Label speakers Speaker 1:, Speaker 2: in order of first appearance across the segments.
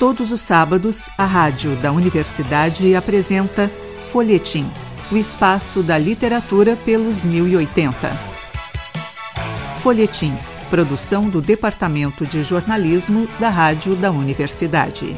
Speaker 1: Todos os sábados, a rádio da universidade apresenta Folhetim, o espaço da literatura pelos 1080. Folhetim, produção do Departamento de Jornalismo da Rádio da Universidade.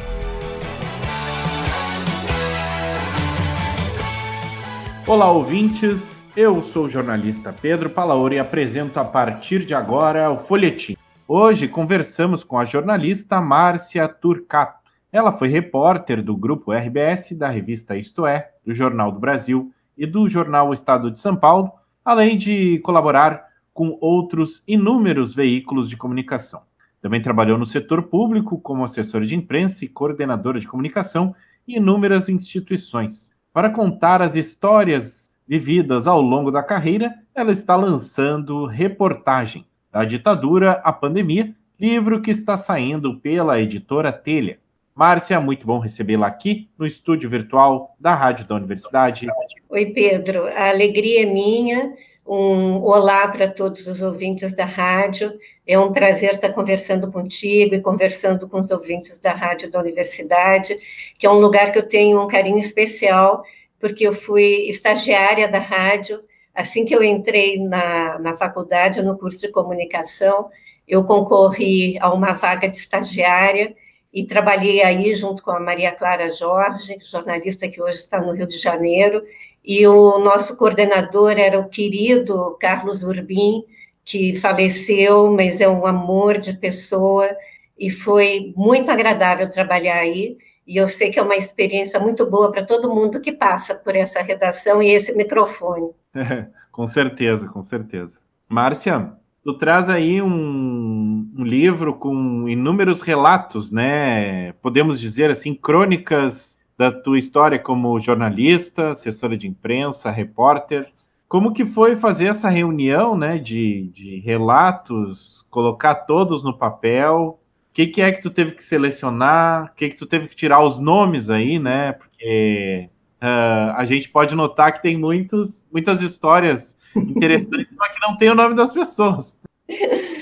Speaker 2: Olá, ouvintes. Eu sou o jornalista Pedro Palaoro e apresento a partir de agora o Folhetim Hoje conversamos com a jornalista Márcia Turcato. Ela foi repórter do grupo RBS, da revista Isto É, do Jornal do Brasil e do jornal Estado de São Paulo, além de colaborar com outros inúmeros veículos de comunicação. Também trabalhou no setor público como assessora de imprensa e coordenadora de comunicação em inúmeras instituições. Para contar as histórias vividas ao longo da carreira, ela está lançando reportagem da ditadura à pandemia, livro que está saindo pela editora Telha. Márcia, muito bom recebê-la aqui no estúdio virtual da Rádio da Universidade.
Speaker 3: Oi, Pedro. A alegria é minha. Um olá para todos os ouvintes da rádio. É um prazer estar conversando contigo e conversando com os ouvintes da rádio da universidade, que é um lugar que eu tenho um carinho especial, porque eu fui estagiária da rádio Assim que eu entrei na, na faculdade, no curso de comunicação, eu concorri a uma vaga de estagiária e trabalhei aí junto com a Maria Clara Jorge, jornalista que hoje está no Rio de Janeiro, e o nosso coordenador era o querido Carlos Urbim, que faleceu, mas é um amor de pessoa, e foi muito agradável trabalhar aí, e eu sei que é uma experiência muito boa para todo mundo que passa por essa redação e esse microfone.
Speaker 2: com certeza, com certeza. Márcia, tu traz aí um, um, livro com inúmeros relatos, né? Podemos dizer assim, crônicas da tua história como jornalista, assessora de imprensa, repórter. Como que foi fazer essa reunião, né, de, de relatos, colocar todos no papel? O que, que é que tu teve que selecionar? O que, que tu teve que tirar os nomes aí, né? Porque Uh, a gente pode notar que tem muitos, muitas histórias interessantes, mas que não tem o nome das pessoas.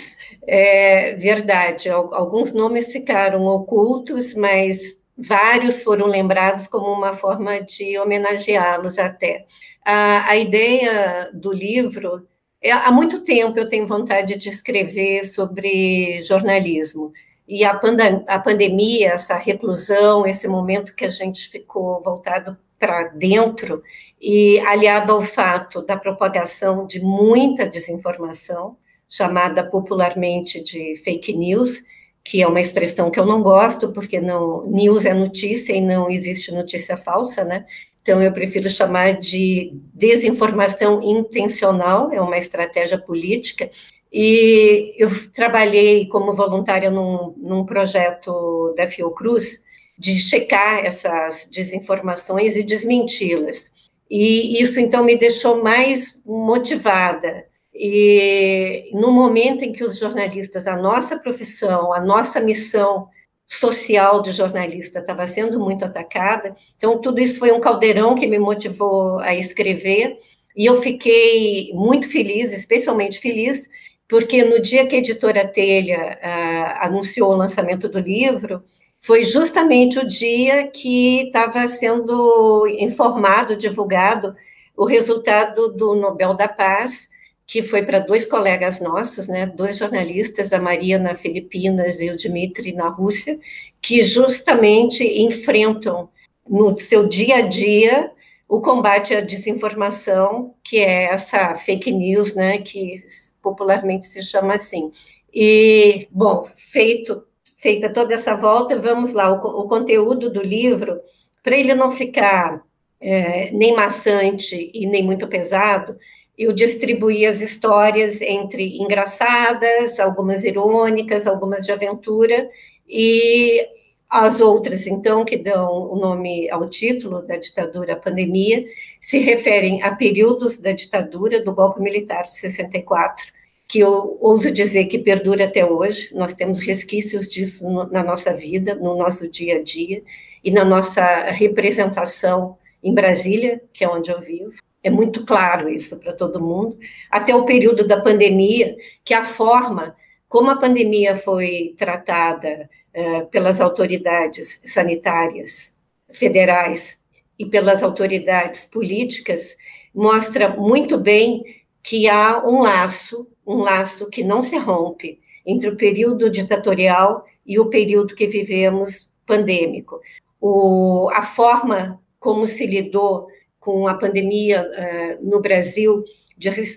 Speaker 3: É verdade, alguns nomes ficaram ocultos, mas vários foram lembrados como uma forma de homenageá-los até. A, a ideia do livro, é, há muito tempo eu tenho vontade de escrever sobre jornalismo, e a, pandem a pandemia, essa reclusão, esse momento que a gente ficou voltado para dentro, e aliado ao fato da propagação de muita desinformação, chamada popularmente de fake news, que é uma expressão que eu não gosto, porque não news é notícia e não existe notícia falsa, né? Então eu prefiro chamar de desinformação intencional, é uma estratégia política. E eu trabalhei como voluntária num, num projeto da Fiocruz, de checar essas desinformações e desmenti-las. E isso, então, me deixou mais motivada. E no momento em que os jornalistas, a nossa profissão, a nossa missão social de jornalista estava sendo muito atacada, então tudo isso foi um caldeirão que me motivou a escrever. E eu fiquei muito feliz, especialmente feliz, porque no dia que a editora Telha uh, anunciou o lançamento do livro, foi justamente o dia que estava sendo informado, divulgado, o resultado do Nobel da Paz, que foi para dois colegas nossos, né, dois jornalistas, a Maria na Filipinas e o Dmitry na Rússia, que justamente enfrentam no seu dia a dia o combate à desinformação, que é essa fake news, né, que popularmente se chama assim. E, bom, feito feita toda essa volta, vamos lá, o, o conteúdo do livro, para ele não ficar é, nem maçante e nem muito pesado, eu distribuí as histórias entre engraçadas, algumas irônicas, algumas de aventura, e as outras, então, que dão o nome ao título da ditadura, a pandemia, se referem a períodos da ditadura do golpe militar de 64, que eu ouso dizer que perdura até hoje. Nós temos resquícios disso na nossa vida, no nosso dia a dia e na nossa representação em Brasília, que é onde eu vivo. É muito claro isso para todo mundo. Até o período da pandemia, que a forma como a pandemia foi tratada uh, pelas autoridades sanitárias federais e pelas autoridades políticas, mostra muito bem que há um laço, um laço que não se rompe entre o período ditatorial e o período que vivemos pandêmico. O, a forma como se lidou com a pandemia uh, no Brasil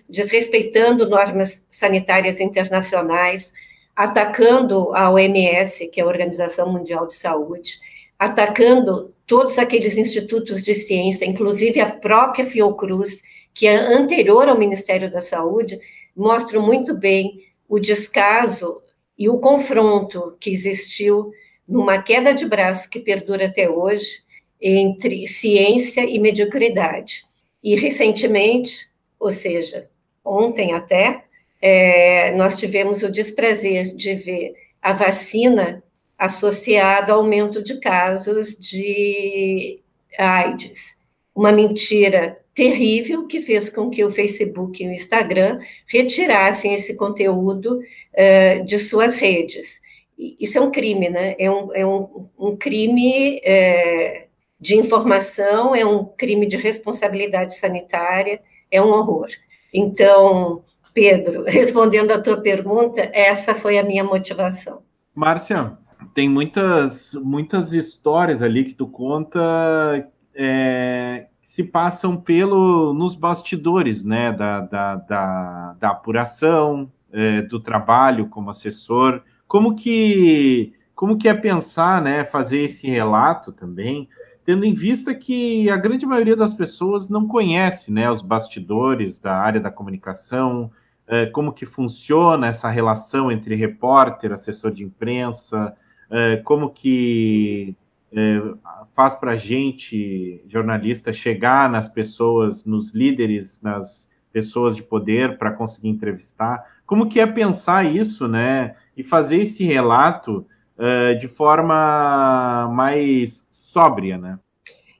Speaker 3: desrespeitando normas sanitárias internacionais, atacando a OMS, que é a Organização Mundial de Saúde, atacando todos aqueles institutos de ciência, inclusive a própria Fiocruz, que é anterior ao Ministério da Saúde, mostram muito bem o descaso e o confronto que existiu numa queda de braço que perdura até hoje entre ciência e mediocridade. E recentemente, ou seja, ontem até, é, nós tivemos o desprazer de ver a vacina associada ao aumento de casos de AIDS. Uma mentira terrível que fez com que o Facebook e o Instagram retirassem esse conteúdo uh, de suas redes. Isso é um crime, né? É um, é um, um crime é, de informação, é um crime de responsabilidade sanitária, é um horror. Então, Pedro, respondendo à tua pergunta, essa foi a minha motivação.
Speaker 2: Márcia, tem muitas, muitas histórias ali que tu conta é, se passam pelo nos bastidores, né, da, da, da, da apuração, é, do trabalho como assessor. Como que como que é pensar, né, fazer esse relato também tendo em vista que a grande maioria das pessoas não conhece né, os bastidores da área da comunicação, é, como que funciona essa relação entre repórter, assessor de imprensa, é, como que faz para a gente, jornalista, chegar nas pessoas, nos líderes, nas pessoas de poder para conseguir entrevistar. Como que é pensar isso, né? E fazer esse relato uh, de forma mais sóbria, né?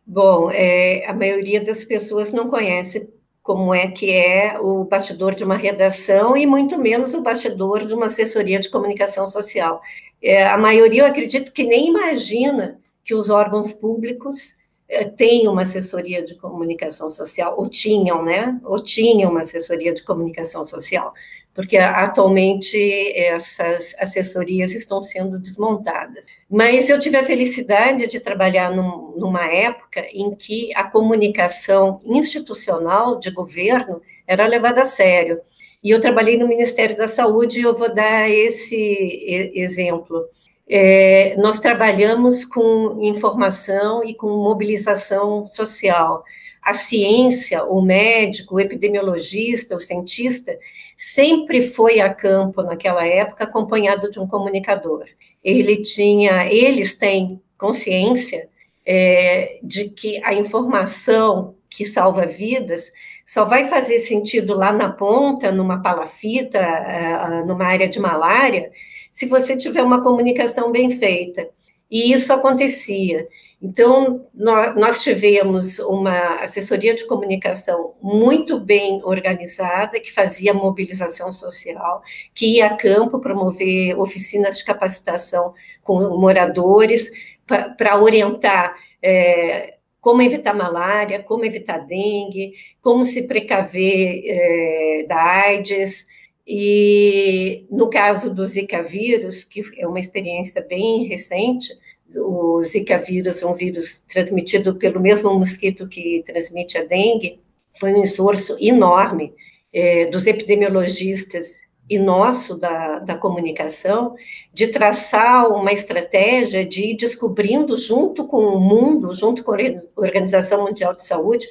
Speaker 3: Bom, é, a maioria das pessoas não conhece como é que é o bastidor de uma redação e muito menos o bastidor de uma assessoria de comunicação social. É, a maioria, eu acredito que nem imagina que os órgãos públicos é, têm uma assessoria de comunicação social, ou tinham, né? Ou tinham uma assessoria de comunicação social porque atualmente essas assessorias estão sendo desmontadas. Mas eu tive a felicidade de trabalhar num, numa época em que a comunicação institucional de governo era levada a sério. E eu trabalhei no Ministério da Saúde e eu vou dar esse exemplo. É, nós trabalhamos com informação e com mobilização social. A ciência, o médico, o epidemiologista, o cientista, sempre foi a campo naquela época acompanhado de um comunicador. Ele tinha, eles têm consciência é, de que a informação que salva vidas só vai fazer sentido lá na ponta, numa palafita, é, numa área de malária, se você tiver uma comunicação bem feita. E isso acontecia. Então, nós, tivemos uma assessoria de comunicação muito bem organizada, que fazia mobilização social, que ia a campo promover oficinas de capacitação com moradores, para orientar é, como evitar malária, como evitar dengue, como se precaver é, da AIDS. E no caso do Zika vírus, que é uma experiência bem recente, o Zika vírus é um vírus transmitido pelo mesmo mosquito que transmite a dengue, foi um esforço enorme é, dos epidemiologistas e nosso da, da comunicação de traçar uma estratégia de ir descobrindo junto com o mundo, junto com a Organização Mundial de Saúde,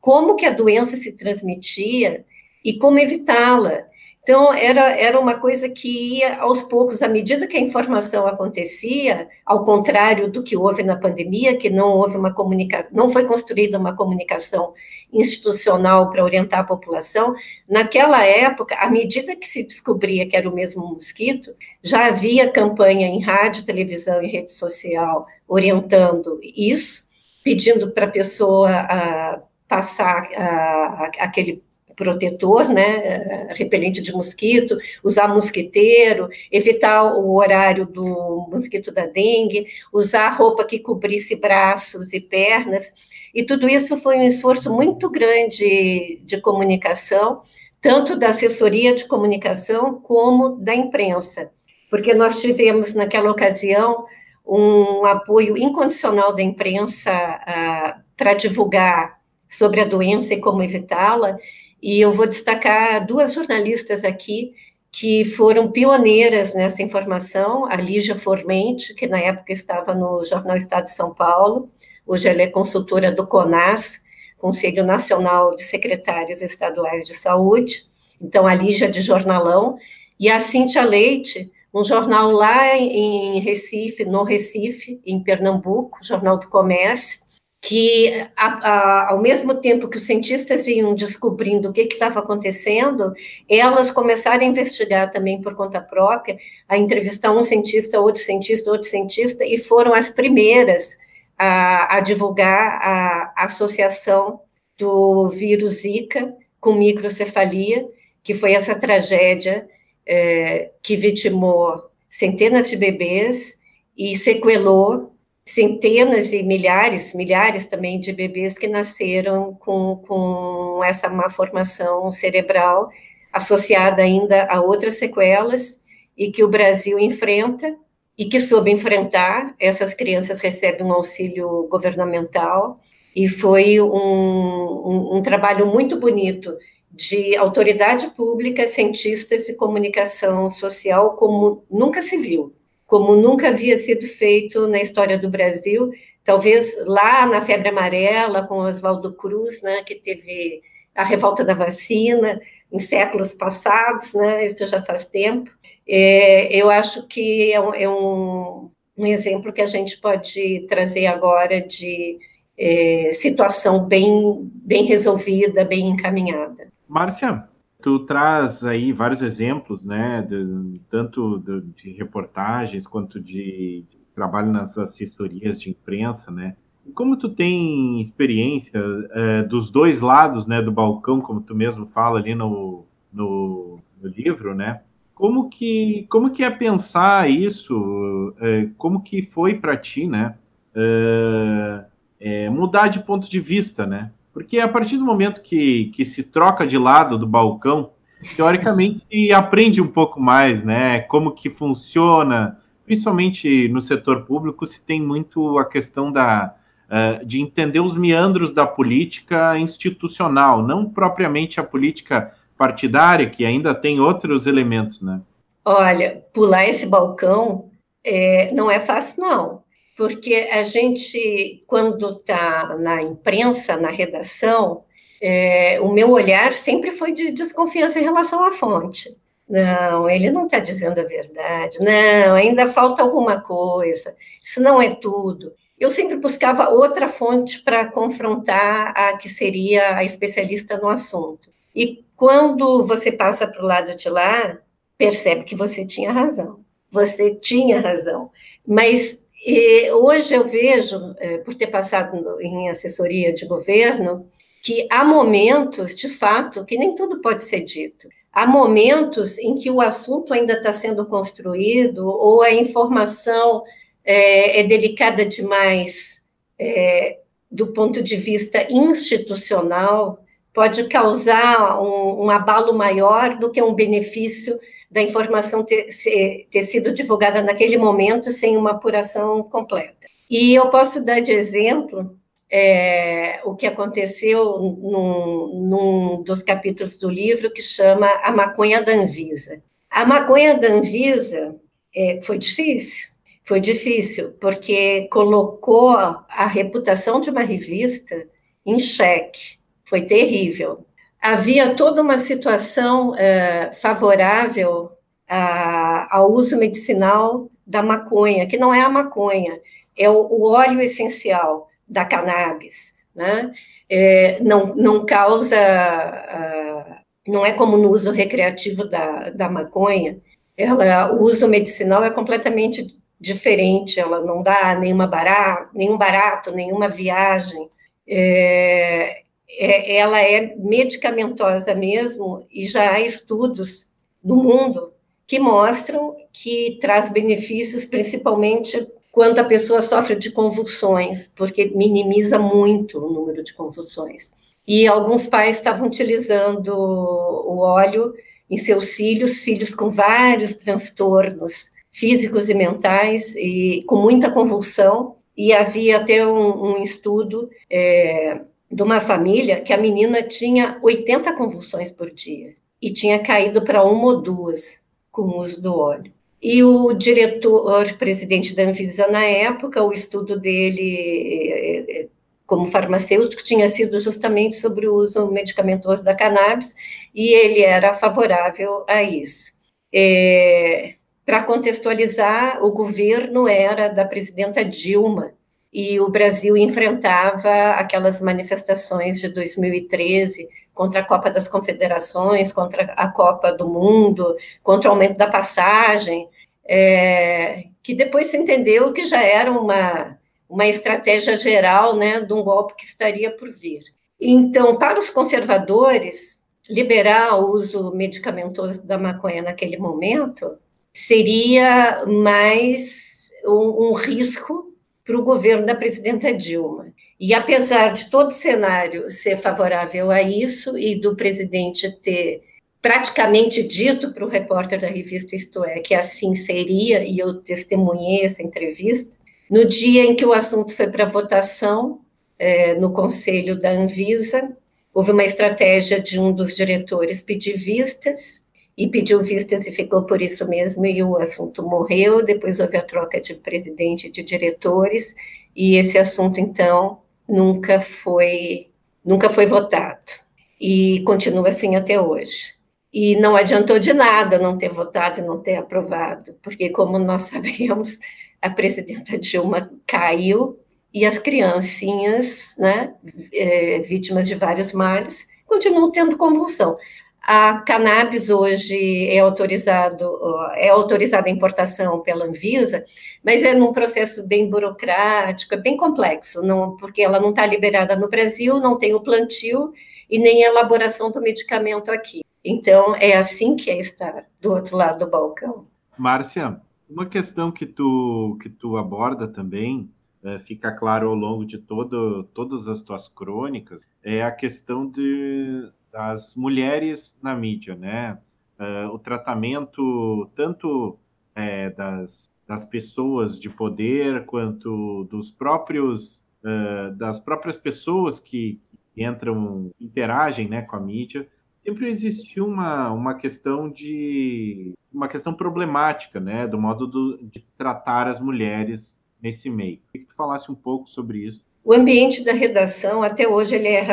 Speaker 3: como que a doença se transmitia e como evitá-la. Então, era, era uma coisa que ia aos poucos, à medida que a informação acontecia, ao contrário do que houve na pandemia, que não houve uma comunicação, não foi construída uma comunicação institucional para orientar a população, naquela época, à medida que se descobria que era o mesmo mosquito, já havia campanha em rádio, televisão e rede social orientando isso, pedindo para a pessoa a, passar a, a, aquele protetor, né, repelente de mosquito, usar mosquiteiro, evitar o horário do mosquito da dengue, usar roupa que cobrisse braços e pernas, e tudo isso foi um esforço muito grande de comunicação, tanto da assessoria de comunicação como da imprensa, porque nós tivemos naquela ocasião um apoio incondicional da imprensa uh, para divulgar sobre a doença e como evitá-la, e eu vou destacar duas jornalistas aqui que foram pioneiras nessa informação, a Lígia Formente, que na época estava no Jornal Estado de São Paulo, hoje ela é consultora do CONAS, Conselho Nacional de Secretários Estaduais de Saúde, então a Lígia de jornalão, e a Cíntia Leite, um jornal lá em Recife, no Recife, em Pernambuco, Jornal do Comércio, que, a, a, ao mesmo tempo que os cientistas iam descobrindo o que estava acontecendo, elas começaram a investigar também por conta própria, a entrevistar um cientista, outro cientista, outro cientista, e foram as primeiras a, a divulgar a, associação do vírus Zika com microcefalia, que foi essa tragédia é, que vitimou centenas de bebês e sequelou centenas e milhares, milhares também de bebês que nasceram com, com essa má formação cerebral associada ainda a outras sequelas e que o Brasil enfrenta e que soube enfrentar. Essas crianças recebem um auxílio governamental e foi um, um, um trabalho muito bonito de autoridade pública, cientistas e comunicação social como nunca se viu como nunca havia sido feito na história do Brasil. Talvez lá na febre amarela, com Oswaldo Cruz, né, que teve a revolta da vacina em séculos passados, né, isso já faz tempo. É, eu acho que é, um, é um, um, exemplo que a gente pode trazer agora de é, situação bem, bem resolvida, bem encaminhada.
Speaker 2: Márcia, tu traz aí vários exemplos, né, de, tanto de, reportagens quanto de, de, trabalho nas assessorias de imprensa, né? Como tu tem experiência é, dos dois lados, né, do balcão, como tu mesmo fala ali no, no, no livro, né? Como que como que é pensar isso? É, como que foi para ti, né? É, mudar de ponto de vista, né? Porque a partir do momento que, que se troca de lado do balcão, teoricamente se aprende um pouco mais, né? Como que funciona, principalmente no setor público, se tem muito a questão da, uh, de entender os meandros da política institucional, não propriamente a política partidária, que ainda tem outros elementos, né?
Speaker 3: Olha, pular esse balcão é, não é fácil, não porque a gente, quando está na imprensa, na redação, é, o meu olhar sempre foi de desconfiança em relação à fonte. Não, ele não está dizendo a verdade. Não, ainda falta alguma coisa. Isso não é tudo. Eu sempre buscava outra fonte para confrontar a que seria a especialista no assunto. E quando você passa para o lado de lá, percebe que você tinha razão. Você tinha razão. Mas e hoje eu vejo, é, por ter passado em assessoria de governo, que há momentos, de fato, que nem tudo pode ser dito. Há momentos em que o assunto ainda está sendo construído ou a informação é, é delicada demais é, do ponto de vista institucional, pode causar um, um abalo maior do que um benefício da informação ter, ter sido divulgada naquele momento sem uma apuração completa. E eu posso dar de exemplo é, o que aconteceu num, num, dos capítulos do livro que chama A Maconha da Anvisa. A maconha da Anvisa é, foi difícil, foi difícil, porque colocou a reputação de uma revista em xeque, foi terrível havia toda uma situação é, favorável a, ao uso medicinal da maconha, que não é a maconha, é o, o óleo essencial da cannabis, né? É, não, não causa, não é como no uso recreativo da, da maconha, ela, o uso medicinal é completamente diferente, ela não dá nenhuma barato, nenhum barato, nenhuma viagem, é, é, ela é medicamentosa mesmo, e já há estudos no mundo que mostram que traz benefícios, principalmente quando a pessoa sofre de convulsões, porque minimiza muito o número de convulsões. E alguns pais estavam utilizando o óleo em seus filhos, filhos com vários transtornos físicos e mentais, e com muita convulsão, e havia até um, um estudo é, de uma família que a menina tinha 80 convulsões por dia e tinha caído para uma ou duas com o uso do óleo. E o diretor, presidente da Anvisa na época, o estudo dele é, é, como farmacêutico tinha sido justamente sobre o uso medicamentoso da cannabis e ele era favorável a isso. É, Para contextualizar, o governo era da presidenta Dilma e o Brasil enfrentava aquelas manifestações de 2013 contra a Copa das Confederações, contra a Copa do Mundo, contra o aumento da passagem, é, que depois se entendeu que já era uma uma estratégia geral né, de um golpe que estaria por vir. Então, para os conservadores, liberar o uso medicamentoso da maconha naquele momento seria mais um, um risco para o governo da presidenta Dilma. E apesar de todo o cenário ser favorável a isso e do presidente ter praticamente dito para o repórter da revista Isto É que assim seria, e eu testemunhei essa entrevista, no dia em que o assunto foi para votação, é, no conselho da Anvisa, houve uma estratégia de um dos diretores pedir vistas, e pediu vistas e ficou por isso mesmo, e o assunto morreu. Depois houve a troca de presidente e de diretores, e esse assunto, então, nunca foi, nunca foi votado. E continua assim até hoje. E não adiantou de nada não ter votado e não ter aprovado, porque, como nós sabemos, a presidenta Dilma caiu e as criancinhas, né, é, vítimas de vários males, continuam tendo convulsão. A cannabis hoje é autorizado, é autorizada a importação pela Anvisa, mas é num processo bem burocrático, é bem complexo, não, porque ela não está liberada no Brasil, não tem o plantio e nem a elaboração do medicamento aqui. Então, é assim que é estar do outro lado do balcão.
Speaker 2: Márcia, uma questão que tu, que tu aborda também, é, fica claro ao longo de todo, todas as tuas crônicas, é a questão de, das mulheres na mídia, né? Uh, o tratamento tanto é, das, das pessoas de poder quanto dos próprios uh, das próprias pessoas que entram interagem né, com a mídia sempre existiu uma, uma questão de uma questão problemática, né, do modo do, de tratar as mulheres nesse meio. Queria que tu falasse um pouco sobre isso.
Speaker 3: O ambiente da redação até hoje ele é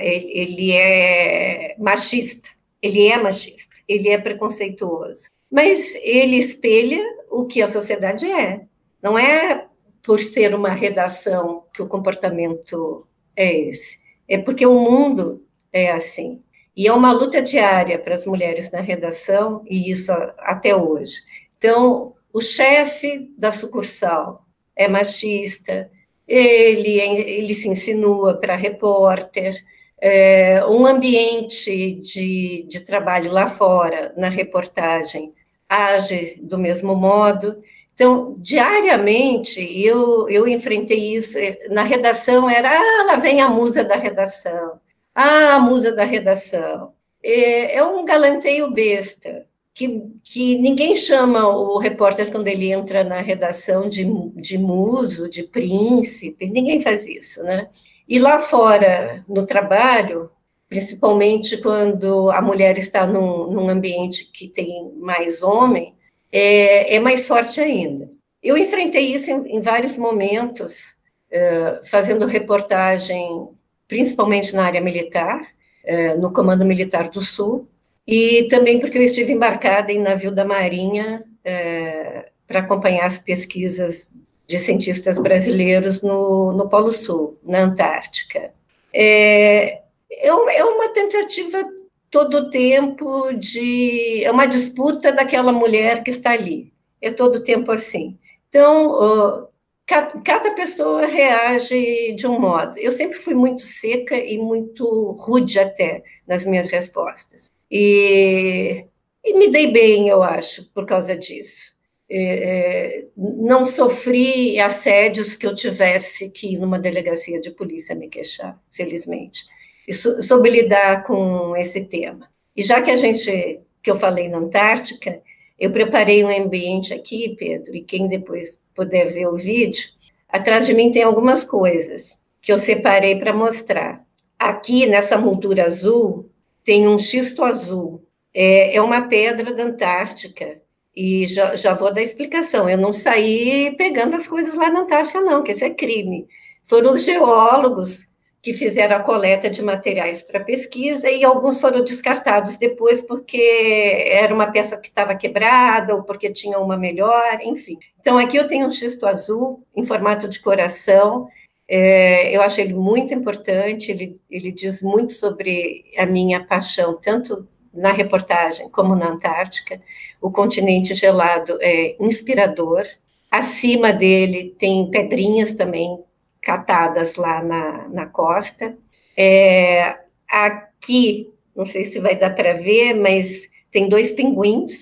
Speaker 3: ele é machista, ele é machista, ele é preconceituoso, mas ele espelha o que a sociedade é. Não é por ser uma redação que o comportamento é esse, é porque o mundo é assim. E é uma luta diária para as mulheres na redação, e isso até hoje. Então, o chefe da sucursal é machista, ele, ele se insinua para repórter, é, um ambiente de, de trabalho lá fora, na reportagem, age do mesmo modo. Então, diariamente, eu, eu enfrentei isso. Na redação era, ah, lá vem a musa da redação. Ah, a musa da redação. É, é um galanteio besta, que, que ninguém chama o repórter quando ele entra na redação de, de muso, de príncipe, ninguém faz isso, né? E lá fora, no trabalho, principalmente quando a mulher está num, num ambiente que tem mais homem, é, é, mais forte ainda. Eu enfrentei isso em, em vários momentos, uh, fazendo reportagem principalmente na área militar, é, no Comando Militar do Sul, e também porque eu estive embarcada em navio da Marinha é, para acompanhar as pesquisas de cientistas brasileiros no, no Polo Sul, na Antártica. É, é, é uma tentativa todo o tempo de. É uma disputa daquela mulher que está ali. É todo o tempo assim. Então, cada pessoa reage de um modo. Eu sempre fui muito seca e muito rude até nas minhas respostas. E, e me dei bem, eu acho, por causa disso. É, não sofri assédios que eu tivesse que ir numa delegacia de polícia me queixar, felizmente. E soube lidar com esse tema. E já que a gente, que eu falei na Antártica, eu preparei um ambiente aqui, Pedro, e quem depois puder ver o vídeo, atrás de mim tem algumas coisas que eu separei para mostrar. Aqui, nessa moldura azul, tem um xisto azul. É, é uma pedra da Antártica. E já, já vou dar explicação. Eu não saí pegando as coisas lá na Antártica, não, que isso é crime. Foram os geólogos que fizeram a coleta de materiais para pesquisa e alguns foram descartados depois porque era uma peça que estava quebrada ou porque tinha uma melhor, enfim. Então, aqui eu tenho um xisto azul em formato de coração. É, eu acho ele muito importante, ele, ele diz muito sobre a minha paixão, tanto na reportagem como na Antártica. O continente gelado é inspirador. Acima dele tem pedrinhas também catadas lá na, na costa. É, aqui, não sei se vai dar para ver, mas tem dois pinguins,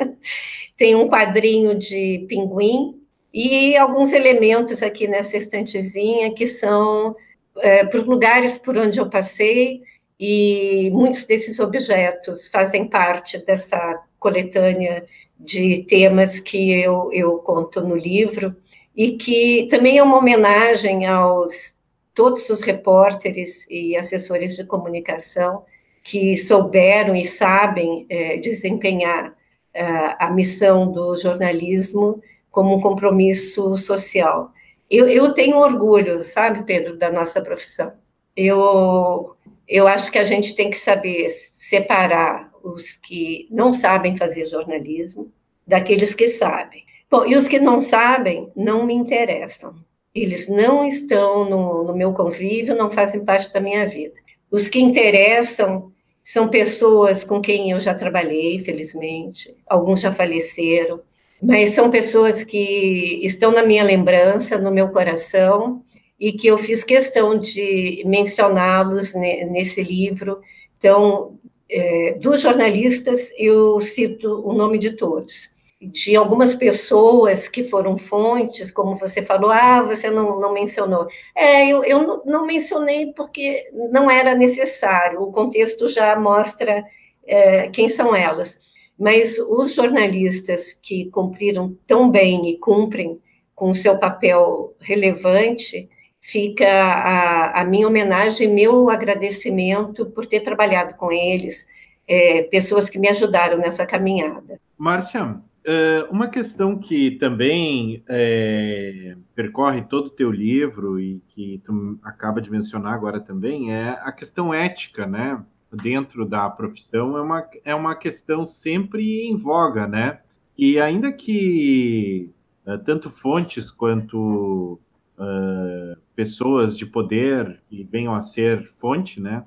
Speaker 3: tem um quadrinho de pinguim e alguns elementos aqui nessa estantezinha que são é, os lugares por onde eu passei e muitos desses objetos fazem parte dessa coletânea de temas que eu, eu conto no livro e que também é uma homenagem aos todos os repórteres e assessores de comunicação que souberam e sabem é, desempenhar é, a missão do jornalismo como um compromisso social. Eu, eu tenho orgulho, sabe, Pedro, da nossa profissão. Eu, eu acho que a gente tem que saber separar os que não sabem fazer jornalismo daqueles que sabem. Bom, e os que não sabem não me interessam. Eles não estão no, no meu convívio, não fazem parte da minha vida. Os que interessam são pessoas com quem eu já trabalhei, felizmente, alguns já faleceram, mas são pessoas que estão na minha lembrança, no meu coração, e que eu fiz questão de mencioná-los nesse livro. Então, é, dos jornalistas, eu cito o nome de todos de algumas pessoas que foram fontes, como você falou, ah, você não, não mencionou. É, eu, eu não mencionei porque não era necessário, o contexto já mostra é, quem são elas. Mas os jornalistas que cumpriram tão bem e cumprem com o seu papel relevante, fica a, a minha homenagem, meu agradecimento por ter trabalhado com eles, é, pessoas que me ajudaram nessa caminhada.
Speaker 2: Márcia, Uh, uma questão que também é, percorre todo o teu livro e que tu acaba de mencionar agora também é a questão ética, né? Dentro da profissão é uma, é uma questão sempre em voga, né? E ainda que uh, tanto fontes quanto uh, pessoas de poder que venham a ser fonte, né?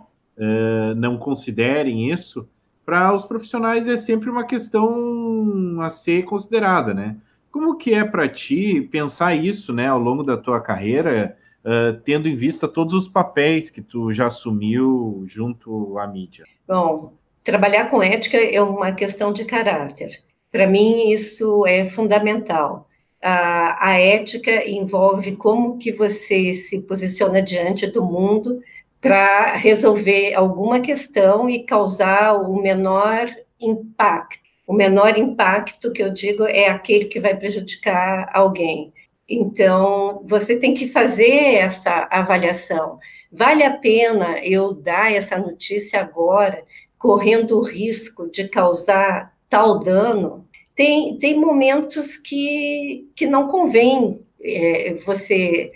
Speaker 2: não considerem isso, para os profissionais é sempre uma questão a ser considerada, né? Como que é para ti pensar isso, né, ao longo da tua carreira, uh, tendo em vista todos os papéis que tu já assumiu junto à mídia?
Speaker 3: Bom, trabalhar com ética é uma questão de caráter. Para mim isso é fundamental. A, a ética envolve como que você se posiciona diante do mundo para resolver alguma questão e causar o menor impacto. O menor impacto que eu digo é aquele que vai prejudicar alguém. Então, você tem que fazer essa avaliação. Vale a pena eu dar essa notícia agora, correndo o risco de causar tal dano? Tem, tem momentos que, que não convém é, você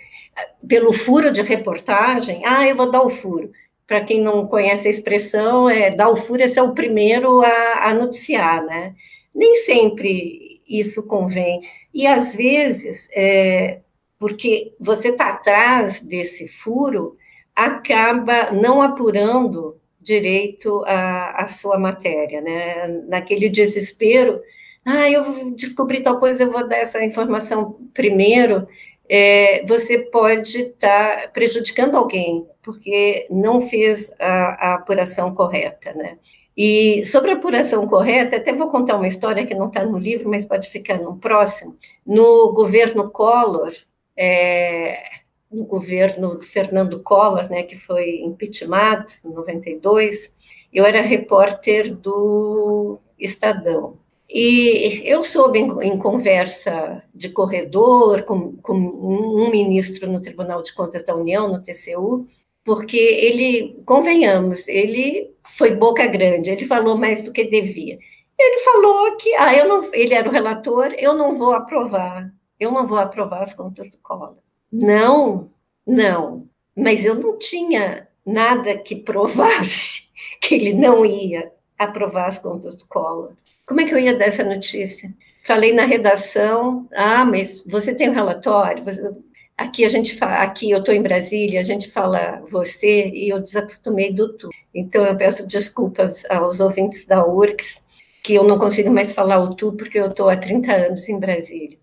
Speaker 3: pelo furo de reportagem, ah, eu vou dar o furo. Para quem não conhece a expressão, é dar o furo é ser o primeiro a, a noticiar, né? Nem sempre isso convém. E às vezes, é, porque você está atrás desse furo, acaba não apurando direito a, a sua matéria, né? Naquele desespero, ah, eu descobri tal coisa, eu vou dar essa informação primeiro, é, você pode estar tá prejudicando alguém, porque não fez a, a apuração correta, né? E sobre a apuração correta, até vou contar uma história que não está no livro, mas pode ficar no próximo. No governo Collor, é, no governo Fernando Collor, né, que foi impeachment em 92, eu era repórter do Estadão. E eu soube em, em conversa de corredor com, com, um ministro no Tribunal de Contas da União, no TCU, porque ele, convenhamos, ele foi boca grande, ele falou mais do que devia. Ele falou que, ah, eu não, ele era o relator, eu não vou aprovar, eu não vou aprovar as contas do Collor. Não, não, mas eu não tinha nada que provasse que ele não ia aprovar as contas do Collor. Como é que eu ia dar essa notícia? Falei na redação, ah, mas você tem um relatório? Aqui a gente fala, aqui eu estou em Brasília, a gente fala você e eu desacostumei do tu. Então eu peço desculpas aos ouvintes da URCS que eu não consigo mais falar o tu porque eu estou há 30 anos em Brasília.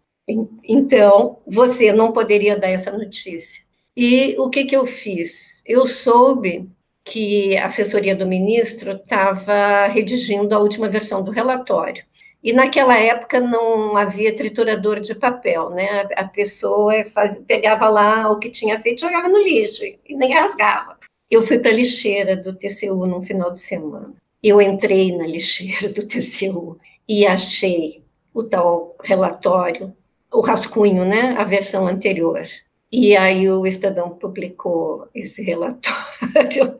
Speaker 3: Então você não poderia dar essa notícia. E o que que eu fiz? Eu soube que a assessoria do ministro estava redigindo a última versão do relatório. E naquela época não havia triturador de papel, né? A pessoa faz, pegava lá o que tinha feito, jogava no lixo e nem rasgava. Eu fui para a lixeira do TCU no final de semana. Eu entrei na lixeira do TCU e achei o tal relatório, o rascunho, né? A versão anterior. E aí o Estadão publicou esse relatório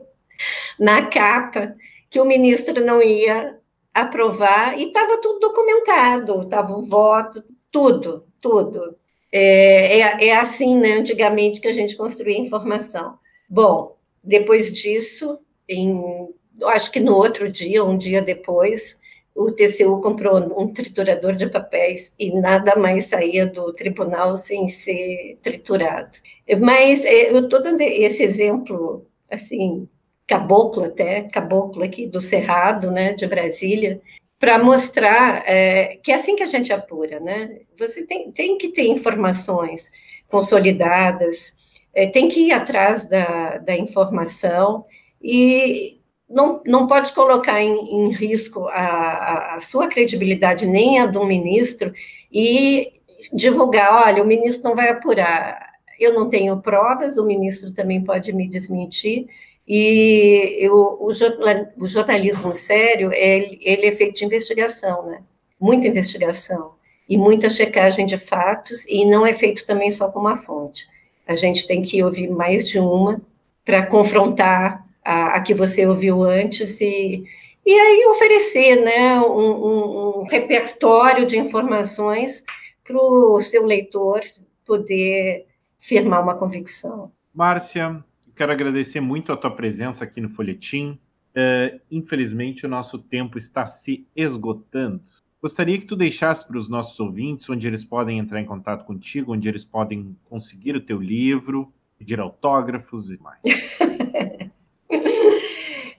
Speaker 3: na capa que o ministro não ia aprovar e estava tudo documentado, estava o voto, tudo, tudo. É, é, é, assim, né, antigamente, que a gente construía informação. Bom, depois disso, em, acho que no outro dia, um dia depois, o TCU comprou um triturador de papéis e nada mais saía do tribunal sem ser triturado. Mas é, eu estou dando esse exemplo, assim, caboclo até, caboclo aqui do Cerrado, né, de Brasília, para mostrar é, que é assim que a gente apura, né? Você tem, tem que ter informações consolidadas, é, tem que ir atrás da, da informação e não, não pode colocar em, em risco a, a, sua credibilidade nem a do ministro e divulgar, olha, o ministro não vai apurar, eu não tenho provas, o ministro também pode me desmentir, e eu, o, o, jornalismo sério, ele, ele é feito de investigação, né? Muita investigação e muita checagem de fatos, e não é feito também só com uma fonte. A gente tem que ouvir mais de uma para confrontar a, a, que você ouviu antes e, e aí oferecer né, um, um, um repertório de informações para o seu leitor poder firmar uma convicção.
Speaker 2: Márcia, Quero agradecer muito a tua presença aqui no Folhetim. Uh, infelizmente, o nosso tempo está se esgotando. Gostaria que tu deixasse para os nossos ouvintes onde eles podem entrar em contato contigo, onde eles podem conseguir o teu livro, pedir autógrafos e mais.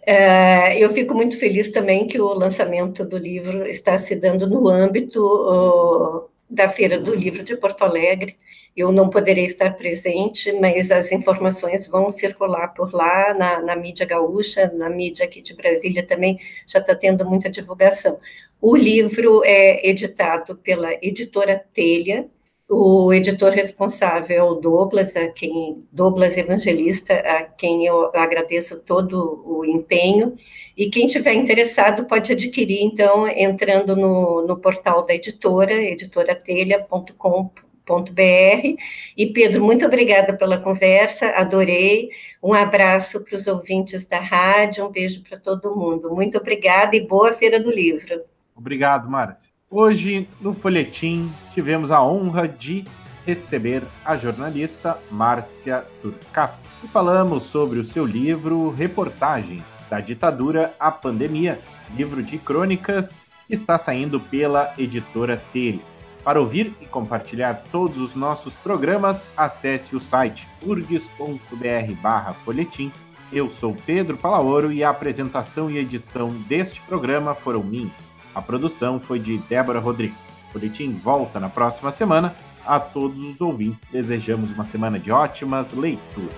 Speaker 3: É, eu fico muito feliz também que o lançamento do livro está se dando no âmbito da Feira do Livro de Porto Alegre, eu não poderei estar presente, mas as informações vão circular por lá, na, na mídia gaúcha, na mídia aqui de Brasília também, já está tendo muita divulgação. O livro é editado pela editora Telha, o editor responsável é o Douglas, a quem, Douglas Evangelista, a quem eu agradeço todo o empenho, e quem tiver interessado pode adquirir, então, entrando no, no portal da editora, editoratelha.com.br, www.radiocultura.br. E Pedro, muito obrigada pela conversa, adorei. Um abraço para os ouvintes da rádio, um beijo para todo mundo. Muito obrigada e boa Feira do Livro.
Speaker 2: Obrigado, Márcia. Hoje, no Folhetim, tivemos a honra de receber a jornalista Márcia Turcato e falamos sobre o seu livro Reportagem da Ditadura à Pandemia, livro de crônicas que está saindo pela editora Telha. Para ouvir e compartilhar todos os nossos programas, acesse o site urgs.br/folhetim. Eu sou Pedro Palaoro e a apresentação e edição deste programa foram minhas. A produção foi de Débora Rodrigues. O Folhetim volta na próxima semana. A todos os ouvintes, desejamos uma semana de ótimas leituras.